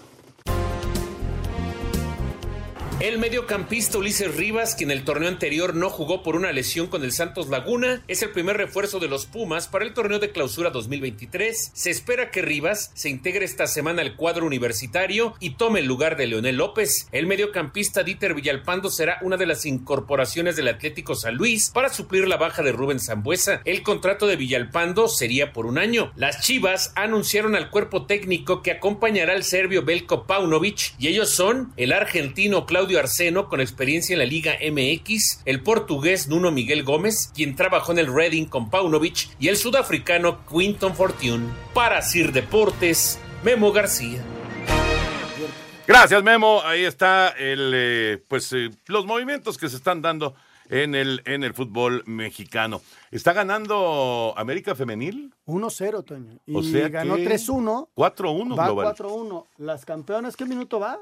El mediocampista Ulises Rivas, quien el torneo anterior no jugó por una lesión con el Santos Laguna, es el primer refuerzo de los Pumas para el torneo de clausura 2023. Se espera que Rivas se integre esta semana al cuadro universitario y tome el lugar de Leonel López. El mediocampista Dieter Villalpando será una de las incorporaciones del Atlético San Luis para suplir la baja de Rubén Zambuesa. El contrato de Villalpando sería por un año. Las Chivas anunciaron al cuerpo técnico que acompañará al serbio Belko Paunovic y ellos son el argentino Claudio Arseno con experiencia en la Liga MX, el portugués Nuno Miguel Gómez, quien trabajó en el Reading con Paunovic y el sudafricano Quinton Fortune. Para Sir Deportes, Memo García. Gracias, Memo. Ahí está el, eh, pues, eh, los movimientos que se están dando en el, en el fútbol mexicano. ¿Está ganando América Femenil? 1-0, Toño. Y O sea ganó que 3-1. 4-1 Va global. 4-1. Las campeonas, ¿qué minuto va?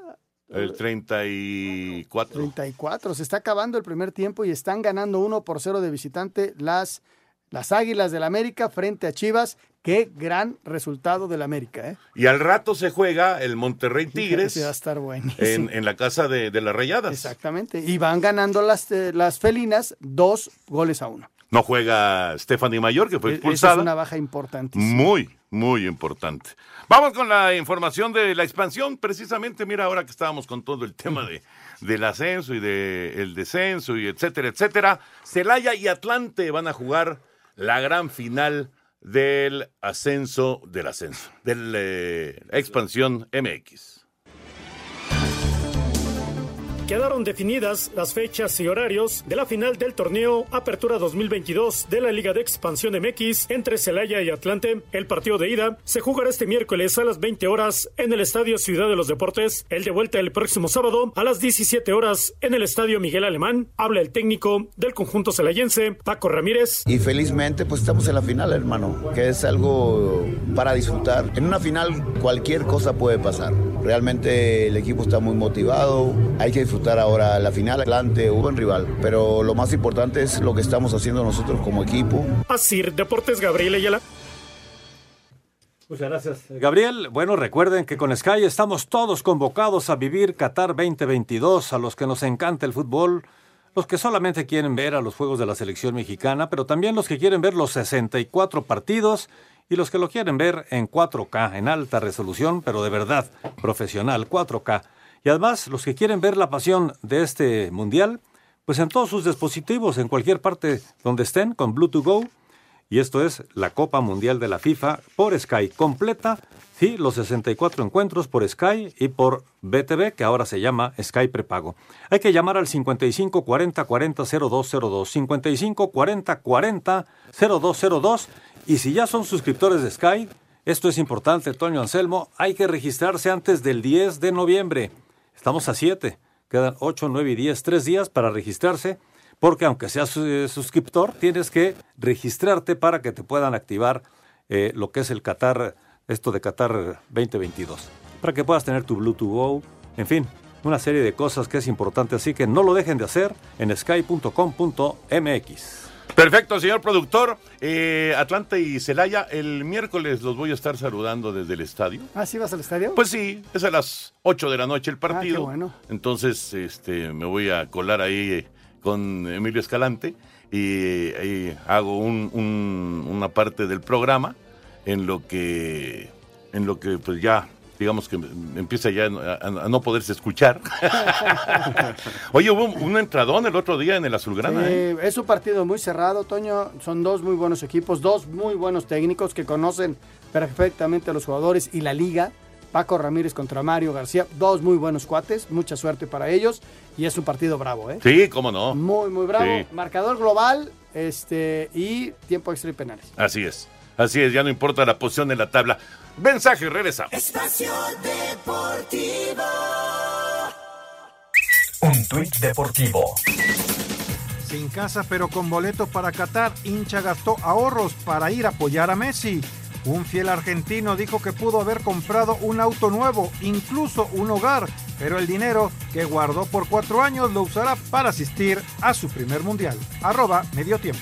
El 34. 34. Se está acabando el primer tiempo y están ganando 1 por 0 de visitante las, las Águilas del América frente a Chivas. Qué gran resultado del América, ¿eh? Y al rato se juega el Monterrey Tigres va a estar en, en la casa de, de las Rayadas. Exactamente. Y van ganando las, eh, las felinas dos goles a uno. No juega Stephanie Mayor, que fue E- Esa expulsada. es una baja importantísima. Muy, muy importante. Vamos con la información de la expansión. Precisamente, mira, ahora que estábamos con todo el tema de, del ascenso y del descenso y etcétera, etcétera. Celaya y Atlante van a jugar la gran final del ascenso, del ascenso, de la expansión MX. Quedaron definidas las fechas y horarios de la final del torneo Apertura 2022 de la Liga de Expansión MX entre Celaya y Atlante. El partido de ida se jugará este miércoles a las 20 horas en el Estadio Ciudad de los Deportes. El de vuelta el próximo sábado a las 17 horas en el Estadio Miguel Alemán. Habla el técnico del conjunto celayense, Paco Ramírez. Y felizmente pues estamos en la final, hermano, que es algo para disfrutar. En una final cualquier cosa puede pasar. Realmente el equipo está muy motivado, hay que disfrutar ahora la final. Atlante, un buen rival, pero lo más importante es lo que estamos haciendo nosotros como equipo. Así, Deportes Gabriel Ayala. Muchas gracias. Gabriel, bueno, recuerden que con Sky estamos todos convocados a vivir Qatar 2022, a los que nos encanta el fútbol, los que solamente quieren ver a los juegos de la selección mexicana, pero también los que quieren ver los 64 partidos y los que lo quieren ver en 4K, en alta resolución, pero de verdad, profesional, 4K. Y además, los que quieren ver la pasión de este mundial, pues en todos sus dispositivos, en cualquier parte donde estén, con Bluetooth Go. Y esto es la Copa Mundial de la FIFA por Sky completa. Sí, los 64 encuentros por Sky y por BTV, que ahora se llama Sky Prepago. Hay que llamar al 55 40 40 0202. 55 40 40 0202. Y si ya son suscriptores de Sky, esto es importante, Toño Anselmo, hay que registrarse antes del 10 de noviembre. Estamos a 7. Quedan 8, 9 y 10, 3 días para registrarse, porque aunque seas eh, suscriptor, tienes que registrarte para que te puedan activar eh, lo que es el Qatar, esto de Qatar 2022, para que puedas tener tu Bluetooth Go, en fin, una serie de cosas que es importante, así que no lo dejen de hacer en sky.com.mx. Perfecto, señor productor. Eh, Atlanta y Celaya, el miércoles los voy a estar saludando desde el estadio. ¿Ah, sí vas al estadio? Pues sí, es a las 8 de la noche el partido. Ah, qué bueno. Entonces, este, me voy a colar ahí eh, con Emilio Escalante y ahí hago un- un- una parte del programa en lo que, en lo que pues ya digamos que empieza ya a, a no poderse escuchar. Oye, hubo un entradón el otro día en el Azulgrana. Sí, ¿eh? es un partido muy cerrado, Toño. Son dos muy buenos equipos, dos muy buenos técnicos que conocen perfectamente a los jugadores y la liga. Paco Ramírez contra Mario García, dos muy buenos cuates, mucha suerte para ellos y es un partido bravo, ¿eh? Sí, cómo no. Muy, muy bravo. Sí. Marcador global este y tiempo extra y penales. Así es. Así es, ya no importa la posición en la tabla. Mensaje, regresamos. Espacio Deportivo. Un tuit deportivo. Sin casa pero con boleto para Qatar, hincha gastó ahorros para ir a apoyar a Messi. Un fiel argentino dijo que pudo haber comprado un auto nuevo, incluso un hogar, pero el dinero que guardó por cuatro años lo usará para asistir a su primer mundial. Arroba medio tiempo.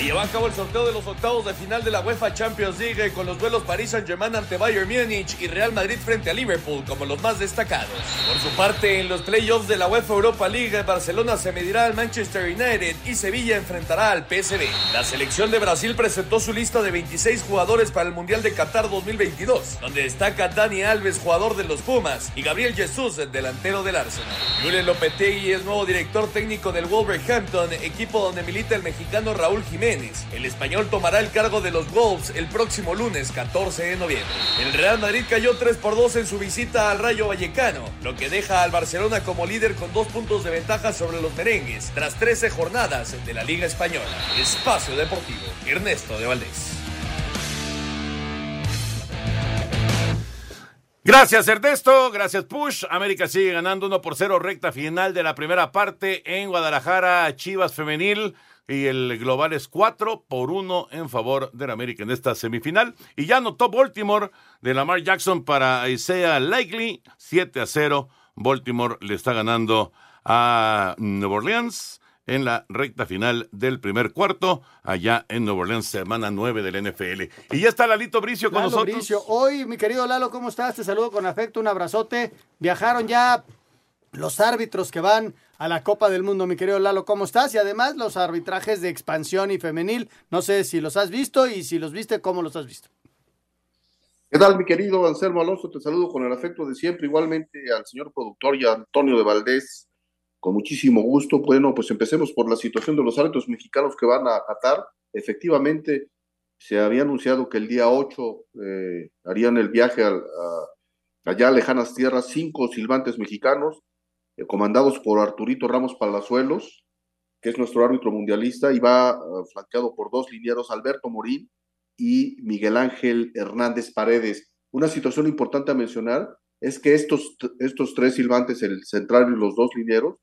Se lleva a cabo el sorteo de los octavos de final de la UEFA Champions League con los duelos Paris Saint-Germain ante Bayern Múnich y Real Madrid frente a Liverpool como los más destacados. Por su parte, en los playoffs de la UEFA Europa League, Barcelona se medirá al Manchester United y Sevilla enfrentará al PSV. La selección de Brasil presentó su lista de 26 jugadores para el Mundial de Qatar 2022, donde destaca Dani Alves, jugador de los Pumas, y Gabriel Jesús, el delantero del Arsenal. Julen Lopetegui es nuevo director técnico del Wolverhampton, equipo donde milita el mexicano Raúl Jiménez. El español tomará el cargo de los Wolves el próximo lunes 14 de noviembre. El Real Madrid cayó 3 por 2 en su visita al Rayo Vallecano, lo que deja al Barcelona como líder con dos puntos de ventaja sobre los merengues tras 13 jornadas de la Liga Española. Espacio Deportivo, Ernesto de Valdés. Gracias Ernesto, gracias Push. América sigue ganando 1 por 0 recta final de la primera parte en Guadalajara, Chivas Femenil. Y el global es 4 por 1 en favor del América en esta semifinal. Y ya anotó Baltimore de Lamar Jackson para Isaiah Likely. 7 a 0. Baltimore le está ganando a Nueva Orleans en la recta final del primer cuarto, allá en Nueva Orleans, semana 9 del NFL. Y ya está Lalito Bricio con Lalo nosotros. Bricio, hoy, mi querido Lalo, ¿cómo estás? Te saludo con afecto, un abrazote. Viajaron ya los árbitros que van a la Copa del Mundo, mi querido Lalo, ¿cómo estás? Y además los arbitrajes de expansión y femenil. No sé si los has visto y si los viste, ¿cómo los has visto? ¿Qué tal, mi querido Anselmo Alonso? Te saludo con el afecto de siempre, igualmente al señor productor y a Antonio de Valdés, con muchísimo gusto. Bueno, pues empecemos por la situación de los árbitros mexicanos que van a Qatar. Efectivamente, se había anunciado que el día 8 eh, harían el viaje al- allá a lejanas tierras cinco silbantes mexicanos, eh, comandados por Arturito Ramos Palazuelos, que es nuestro árbitro mundialista, y va eh, flanqueado por dos linieros, Alberto Morín y Miguel Ángel Hernández Paredes. Una situación importante a mencionar es que estos, estos tres silbantes, el central y los dos linieros,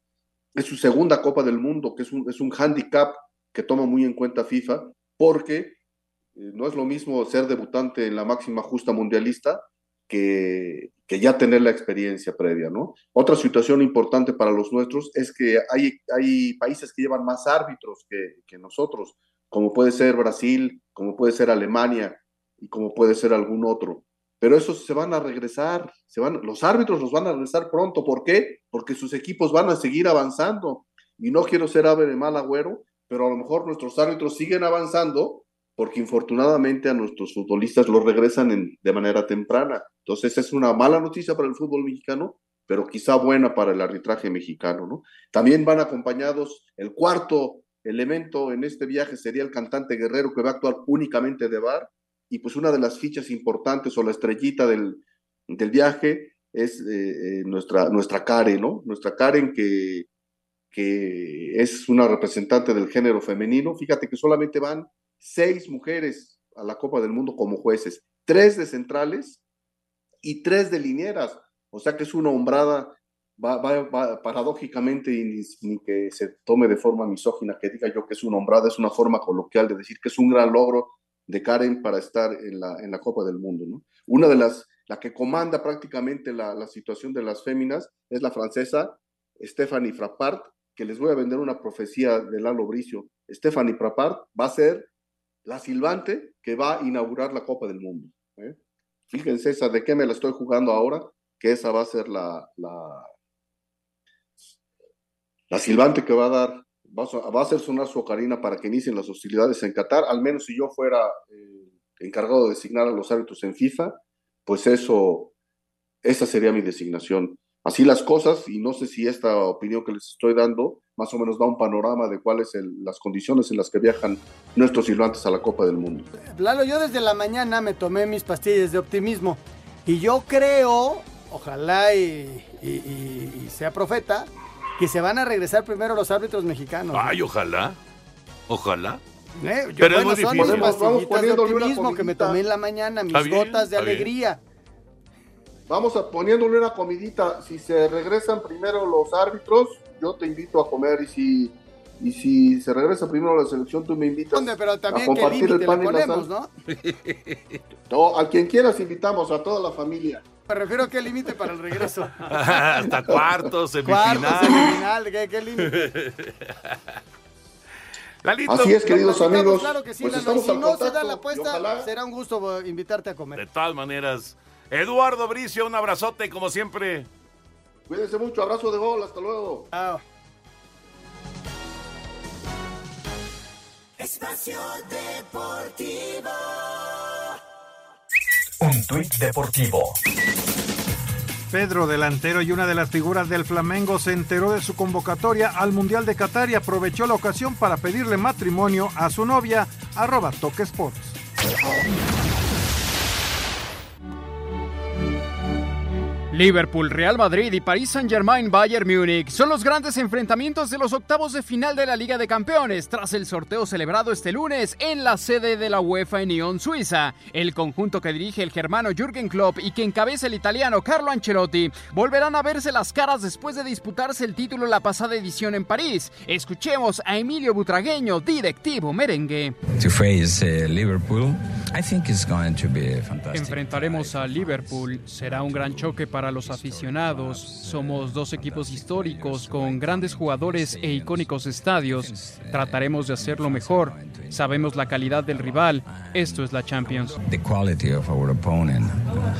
es su segunda Copa del Mundo, que es un, es un handicap que toma muy en cuenta FIFA, porque eh, no es lo mismo ser debutante en la máxima justa mundialista que, que ya tener la experiencia previa, ¿no? Otra situación importante para los nuestros es que hay, hay países que llevan más árbitros que, que nosotros, como puede ser Brasil, como puede ser Alemania y como puede ser algún otro. Pero esos se van a regresar, se van, los árbitros los van a regresar pronto. ¿Por qué? Porque sus equipos van a seguir avanzando. Y no quiero ser ave de mal agüero, pero a lo mejor nuestros árbitros siguen avanzando porque infortunadamente a nuestros futbolistas los regresan de manera temprana. Entonces es una mala noticia para el fútbol mexicano, pero quizá buena para el arbitraje mexicano, ¿no? También van acompañados, el cuarto elemento en este viaje sería el cantante guerrero que va a actuar únicamente de bar, y pues una de las fichas importantes o la estrellita del, del viaje es eh, eh, nuestra, nuestra Karen, ¿no? Nuestra Karen que, que es una representante del género femenino. Fíjate que solamente van seis mujeres a la Copa del Mundo como jueces, tres de centrales y tres de linieras. O sea que es una hombrada, va, va, paradójicamente, y ni, que se tome de forma misógina que diga yo que es una hombrada, es una forma coloquial de decir que es un gran logro de Karen para estar en la, en la Copa del Mundo. ¿no? Una de las, la que comanda prácticamente la, la situación de las féminas es la francesa Stephanie Frappart, que les voy a vender una profecía de Lalo Bricio. Stephanie Frappart va a ser la silbante que va a inaugurar la Copa del Mundo. ¿eh? Fíjense esa de qué me la estoy jugando ahora, que esa va a ser la, la, la silbante que va a dar va a, hacer sonar su ocarina para que inicien las hostilidades en Qatar, al menos si yo fuera eh, encargado de designar a los árbitros en FIFA, pues eso, esa sería mi designación. Así las cosas, y no sé si esta opinión que les estoy dando más o menos da un panorama de cuáles son las condiciones en las que viajan nuestros silbantes a la Copa del Mundo. Lalo, yo desde la mañana me tomé mis pastillas de optimismo y yo creo, ojalá y sea profeta, que se van a regresar primero los árbitros mexicanos. Ay, ojalá. Ojalá. Eh, yo, Pero bueno, es son mis pastillitas de optimismo que me tomé en la mañana, mis gotas de alegría. Vamos a poniéndole una comidita. Si se regresan primero los árbitros, yo te invito a comer. Y si, y si se regresa primero la selección, tú me invitas pero también a compartir el pan y la sal. ¿no? no, a quien quieras invitamos, a toda la familia. Me refiero a qué límite para el regreso. Hasta cuartos, semifinal. Cuartos, semifinal, ¿qué, qué límite? Así es, queridos amigos. Claro que sí, pues estamos si no se da la apuesta, será un gusto invitarte a comer. De todas maneras. Eduardo Bricio, un abrazote como siempre. Cuídense mucho, abrazo de gol, hasta luego. Chao. Espacio Deportivo. Un tuit deportivo. Pedro, delantero y una de las figuras del Flamengo, se enteró de su convocatoria al Mundial de Qatar y aprovechó la ocasión para pedirle matrimonio a su novia, arroba Toque Sports. Liverpool, Real Madrid y Paris Saint-Germain Bayern Múnich son los grandes enfrentamientos de los octavos de final de la Liga de Campeones tras el sorteo celebrado este lunes en la sede de la UEFA en Lyon, Suiza. El conjunto que dirige el germano Jürgen Klopp y que encabeza el italiano Carlo Ancelotti volverán a verse las caras después de disputarse el título la pasada edición en París. Escuchemos a Emilio Butragueño, directivo merengue. To face Liverpool, I think it's going to be fantastic. Enfrentaremos a Liverpool, será un gran choque para los aficionados. Somos dos equipos históricos con grandes jugadores e icónicos estadios. Trataremos de hacerlo mejor. Sabemos la calidad del rival. Esto es la Champions. The quality of our opponent,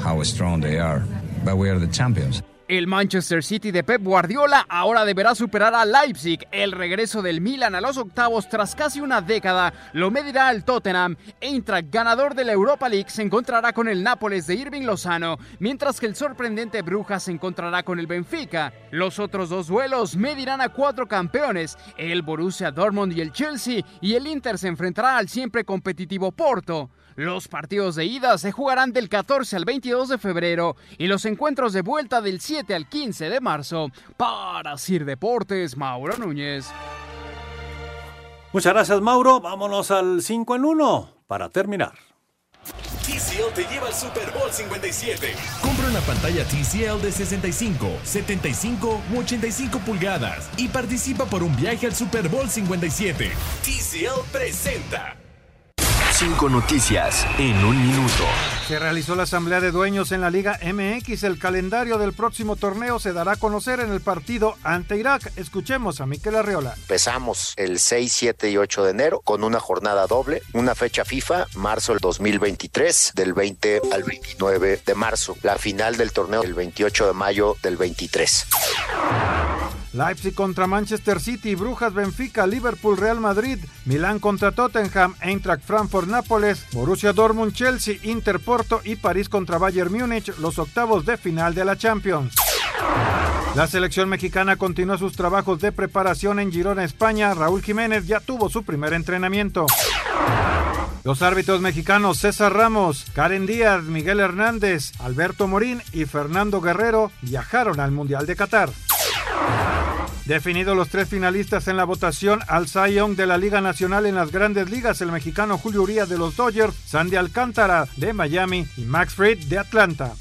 how strong they are, but we are the champions. El Manchester City de Pep Guardiola ahora deberá superar a Leipzig. El regreso del Milan a los octavos tras casi una década lo medirá al Tottenham. Eintracht, ganador de la Europa League, se encontrará con el Nápoles de Irving Lozano, mientras que el sorprendente Brujas se encontrará con el Benfica. Los otros dos duelos medirán a cuatro campeones, el Borussia Dortmund y el Chelsea, y el Inter se enfrentará al siempre competitivo Porto. Los partidos de ida se jugarán del 14 al 22 de febrero y los encuentros de vuelta del 7 al 15 de marzo. Para Sir Deportes, Mauro Núñez. Muchas gracias, Mauro. Vámonos al 5 en 1 para terminar. TCL te lleva al Super Bowl 57. Compra una pantalla TCL de 65, 75 u 85 pulgadas y participa por un viaje al Super Bowl 57. TCL presenta. Cinco noticias en un minuto. Se realizó la asamblea de dueños en la Liga MX. El calendario del próximo torneo se dará a conocer en el partido ante Irak. Escuchemos a Miquel Arriola. Empezamos el 6, 7 y 8 de enero con una jornada doble, una fecha FIFA, marzo del 2023, del 20 al 29 de marzo. La final del torneo el 28 de mayo del 23. Leipzig contra Manchester City, Brujas Benfica, Liverpool Real Madrid, Milán contra Tottenham, Eintracht Frankfurt Nápoles, Borussia Dortmund Chelsea, Inter Porto y París contra Bayern Múnich, los octavos de final de la Champions. La selección mexicana continúa sus trabajos de preparación en Girona, España. Raúl Jiménez ya tuvo su primer entrenamiento. Los árbitros mexicanos César Ramos, Karen Díaz, Miguel Hernández, Alberto Morín y Fernando Guerrero viajaron al Mundial de Qatar. Definidos los tres finalistas en la votación al Cy Young de la Liga Nacional en las grandes ligas, el mexicano Julio Urias de los Dodgers, Sandy Alcántara de Miami y Max Fried de Atlanta.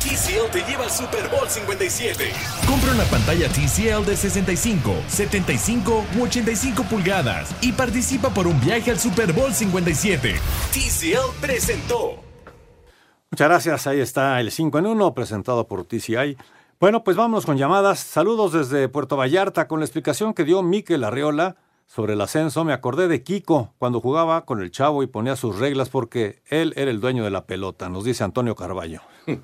TCL te lleva al Super Bowl 57. Compra una pantalla TCL de 65, 75 u 85 pulgadas y participa por un viaje al Super Bowl 57. TCL presentó. Muchas gracias. Ahí está el 5 en 1 presentado por TCI. Bueno, pues vámonos con llamadas. Saludos desde Puerto Vallarta con la explicación que dio Miquel Arriola sobre el ascenso. Me acordé de Kiko cuando jugaba con el chavo y ponía sus reglas porque él era el dueño de la pelota, nos dice Antonio Carballo.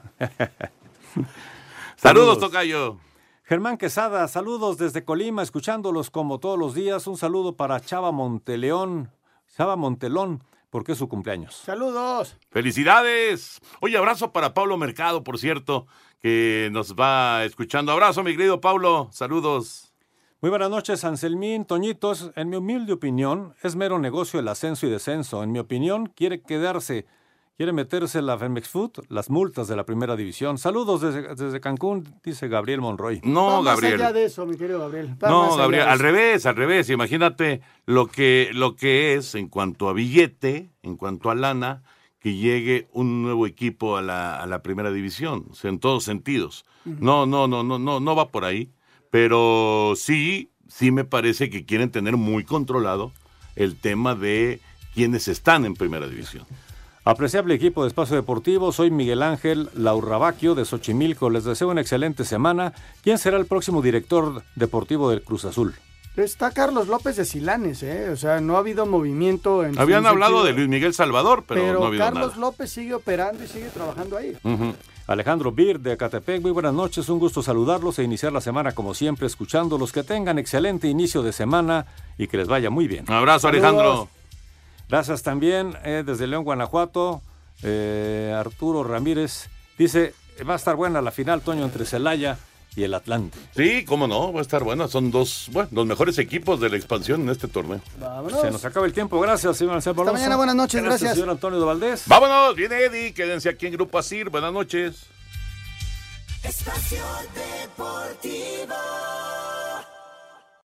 Saludos, Tocayo. Germán Quesada, saludos desde Colima, escuchándolos como todos los días. Un saludo para Chava Monteleón, Chava Montelón, porque es su cumpleaños. Saludos. Felicidades. Oye, abrazo para Pablo Mercado, por cierto, que nos va escuchando. Abrazo, mi querido Pablo. Saludos. Muy buenas noches, Anselmín, Toñitos. En mi humilde opinión, es mero negocio el ascenso y descenso. En mi opinión, quiere quedarse, quiere meterse la Femex Food, las multas de la primera división. Saludos desde, desde Cancún, dice Gabriel Monroy. No, Va más Gabriel. allá de eso, mi querido Gabriel. Va No, Gabriel, al revés, al revés. Imagínate lo que, lo que es en cuanto a billete, en cuanto a lana, que llegue un nuevo equipo a la, a la primera división, o sea, en todos sentidos. No, no, no, no, no, no va por ahí, pero sí, sí me parece que quieren tener muy controlado el tema de quienes están en primera división. Apreciable equipo de Espacio Deportivo, soy Miguel Ángel Laurrabaquio de Xochimilco. Les deseo una excelente semana. ¿Quién será el próximo director deportivo del Cruz Azul? Está Carlos López de Silanes, ¿eh? O sea, no ha habido movimiento en. Habían hablado sentido- de Luis Miguel Salvador, pero, Pero, no ha habido Carlos nada. López sigue operando y sigue trabajando ahí. Alejandro Bir de Acatepec, muy buenas noches, un gusto saludarlos e iniciar la semana como siempre escuchándolos. Que tengan excelente inicio de semana y que les vaya muy bien. Un abrazo, Alejandro. Gracias también eh, desde León, Guanajuato. eh, Arturo Ramírez dice, va a estar buena la final, Toño, entre Celaya y el Atlante. Sí, cómo no, va a estar buena. Son dos, bueno, los mejores equipos de la expansión en este torneo. Vámonos. Se nos acaba el tiempo, gracias, señor Hasta mañana, buenas noches, gracias. señor Antonio de Valdés. Vámonos, viene Eddie, quédense aquí en Grupo Asir. Buenas noches. Espacio Deportivo.